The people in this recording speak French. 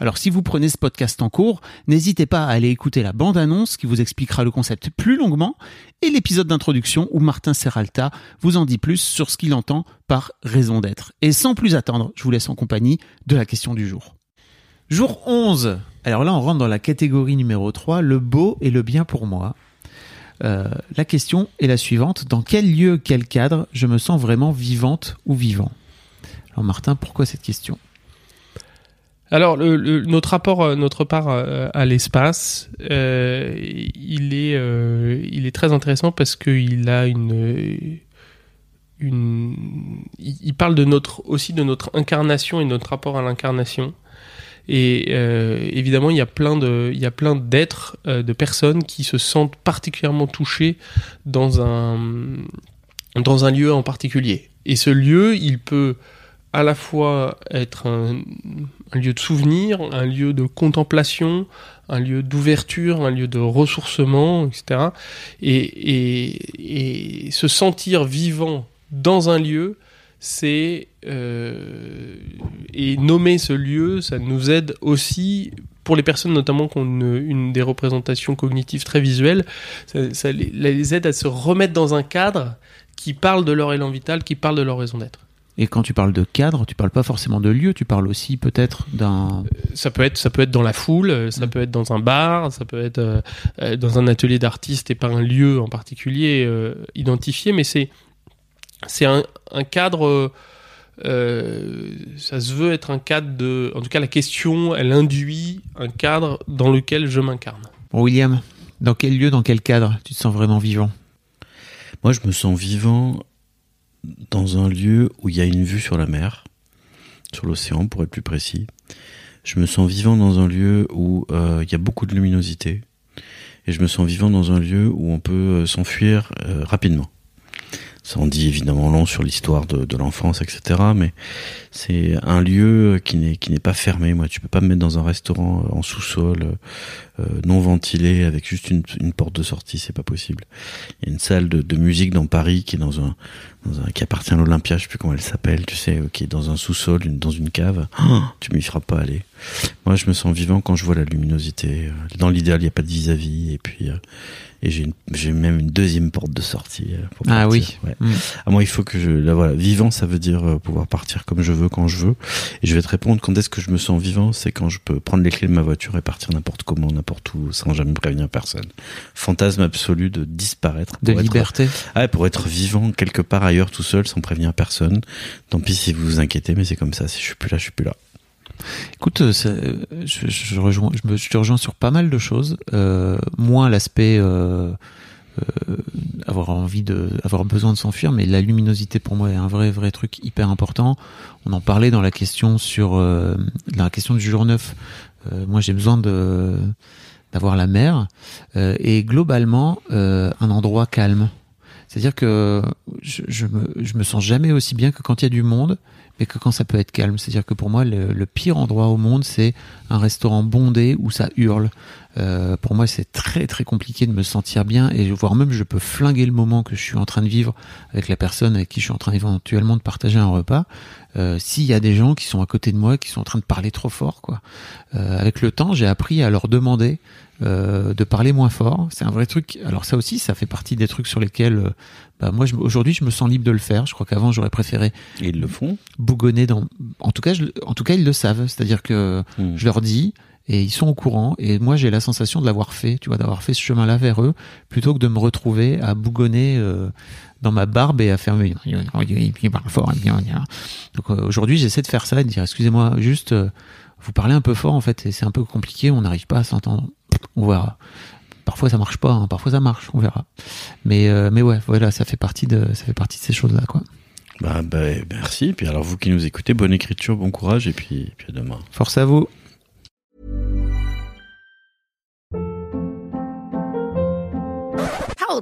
Alors si vous prenez ce podcast en cours, n'hésitez pas à aller écouter la bande-annonce qui vous expliquera le concept plus longuement et l'épisode d'introduction où Martin Serralta vous en dit plus sur ce qu'il entend par raison d'être. Et sans plus attendre, je vous laisse en compagnie de la question du jour. Jour 11. Alors là, on rentre dans la catégorie numéro 3, le beau et le bien pour moi. Euh, la question est la suivante. Dans quel lieu, quel cadre je me sens vraiment vivante ou vivant? Alors Martin, pourquoi cette question? Alors, notre rapport, euh, notre part euh, à l'espace, euh, il est, très intéressant parce qu'il a une, il parle de notre aussi de notre incarnation et notre rapport à l'incarnation. Et évidemment, il y a plein de, il y a plein d'êtres, de personnes qui se sentent particulièrement touchés dans un, dans un lieu en particulier. Et ce lieu, il peut à la fois être un, un, lieu de souvenir, un lieu de contemplation, un lieu d'ouverture, un lieu de ressourcement, etc. Et, se sentir vivant dans un lieu, c'est euh, et nommer ce lieu, ça nous aide aussi pour les personnes notamment qui ont une, des représentations cognitives très visuelles, ça, les aide à se remettre dans un cadre qui parle de leur élan vital, qui parle de leur raison d'être. Et quand tu parles de cadre, tu parles pas forcément de lieu, tu parles aussi peut-être d'un. Ça peut être, ça peut être dans la foule, ça mmh. peut être dans un bar, ça peut être euh, dans un atelier d'artiste et pas un lieu en particulier euh, identifié, mais c'est c'est un, un, cadre. Euh, ça se veut être un cadre de. En tout cas, la question, elle induit un cadre dans lequel je m'incarne. Bon, William, dans quel lieu, dans quel cadre tu te sens vraiment vivant? Moi, je me sens vivant dans un lieu où il y a une vue sur la mer, sur l'océan pour être plus précis. Je me sens vivant dans un lieu où euh, il y a beaucoup de luminosité. Et je me sens vivant dans un lieu où on peut euh, s'enfuir euh, rapidement. Ça en dit évidemment long sur l'histoire de, de l'enfance, etc. Mais c'est un lieu qui n'est qui n'est pas fermé. Moi, tu peux pas me mettre dans un restaurant en sous-sol non ventilé avec juste une, une porte de sortie, c'est pas possible. Il y a une salle de, de, musique dans Paris qui est dans un, dans un qui appartient à l'Olympia, je sais plus comment elle s'appelle, tu sais, qui est dans un sous-sol, dans une cave. Oh, tu m'y feras pas aller. Moi, je me sens vivant quand je vois la luminosité. Dans l'idéal, il n'y a pas de vis-à-vis, -vis, et puis euh, et j'ai j'ai même une deuxième porte de sortie. Euh, ah oui. Ouais. Mmh. Ah, moi, il faut que je là voilà, vivant, ça veut dire pouvoir partir comme je veux quand je veux. Et je vais te répondre quand est-ce que je me sens vivant, c'est quand je peux prendre les clés de ma voiture et partir n'importe comment, n'importe où, sans jamais prévenir personne. Fantasme absolu de disparaître. De liberté. Ah, pour être vivant quelque part ailleurs tout seul sans prévenir personne. Tant pis si vous vous inquiétez, mais c'est comme ça. Si je suis plus là, je suis plus là. Écoute, je, je, rejoins, je, me, je te rejoins sur pas mal de choses. Euh, moins l'aspect euh, euh, avoir envie de, avoir besoin de s'enfuir, mais la luminosité pour moi est un vrai, vrai truc hyper important. On en parlait dans la question sur euh, la question du jour 9. Euh, moi, j'ai besoin de d'avoir la mer et globalement un endroit calme. C'est-à-dire que je, je me sens jamais aussi bien que quand il y a du monde mais que quand ça peut être calme. C'est-à-dire que pour moi, le, le, pire endroit au monde, c'est un restaurant bondé où ça hurle. Euh, pour moi, c'est très très compliqué de me sentir bien et voire même je peux flinguer le moment que je suis en train de vivre avec la personne avec qui je suis en train éventuellement de partager un repas. Euh, S'il y a des gens qui sont à côté de moi, qui sont en train de parler trop fort, quoi. Euh, avec le temps, j'ai appris à leur demander euh, de parler moins fort. C'est un vrai truc. Alors ça aussi, ça fait partie des trucs sur lesquels, euh, bah, moi, aujourd'hui, je me sens libre de le faire. Je crois qu'avant, j'aurais préféré. Et ils le font. Bougonner dans. En tout cas, je... en tout cas, ils le savent. C'est-à-dire que mmh. je leur dis et ils sont au courant et moi j'ai la sensation de l'avoir fait, tu vois, d'avoir fait ce chemin-là vers eux plutôt que de me retrouver à bougonner euh, dans ma barbe et à faire il parle fort. Donc euh, aujourd'hui j'essaie de faire ça et de dire excusez-moi juste euh, vous parlez un peu fort en fait et c'est un peu compliqué, on n'arrive pas à s'entendre. On verra. Parfois ça marche pas, hein, parfois ça marche, on verra. Mais mais ouais, voilà, ça fait partie de ça fait partie de ces choses là quoi. Bah, bah, merci. Puis alors, vous qui nous écoutez, bonne écriture, bon courage, et puis, puis à demain. Force à vous.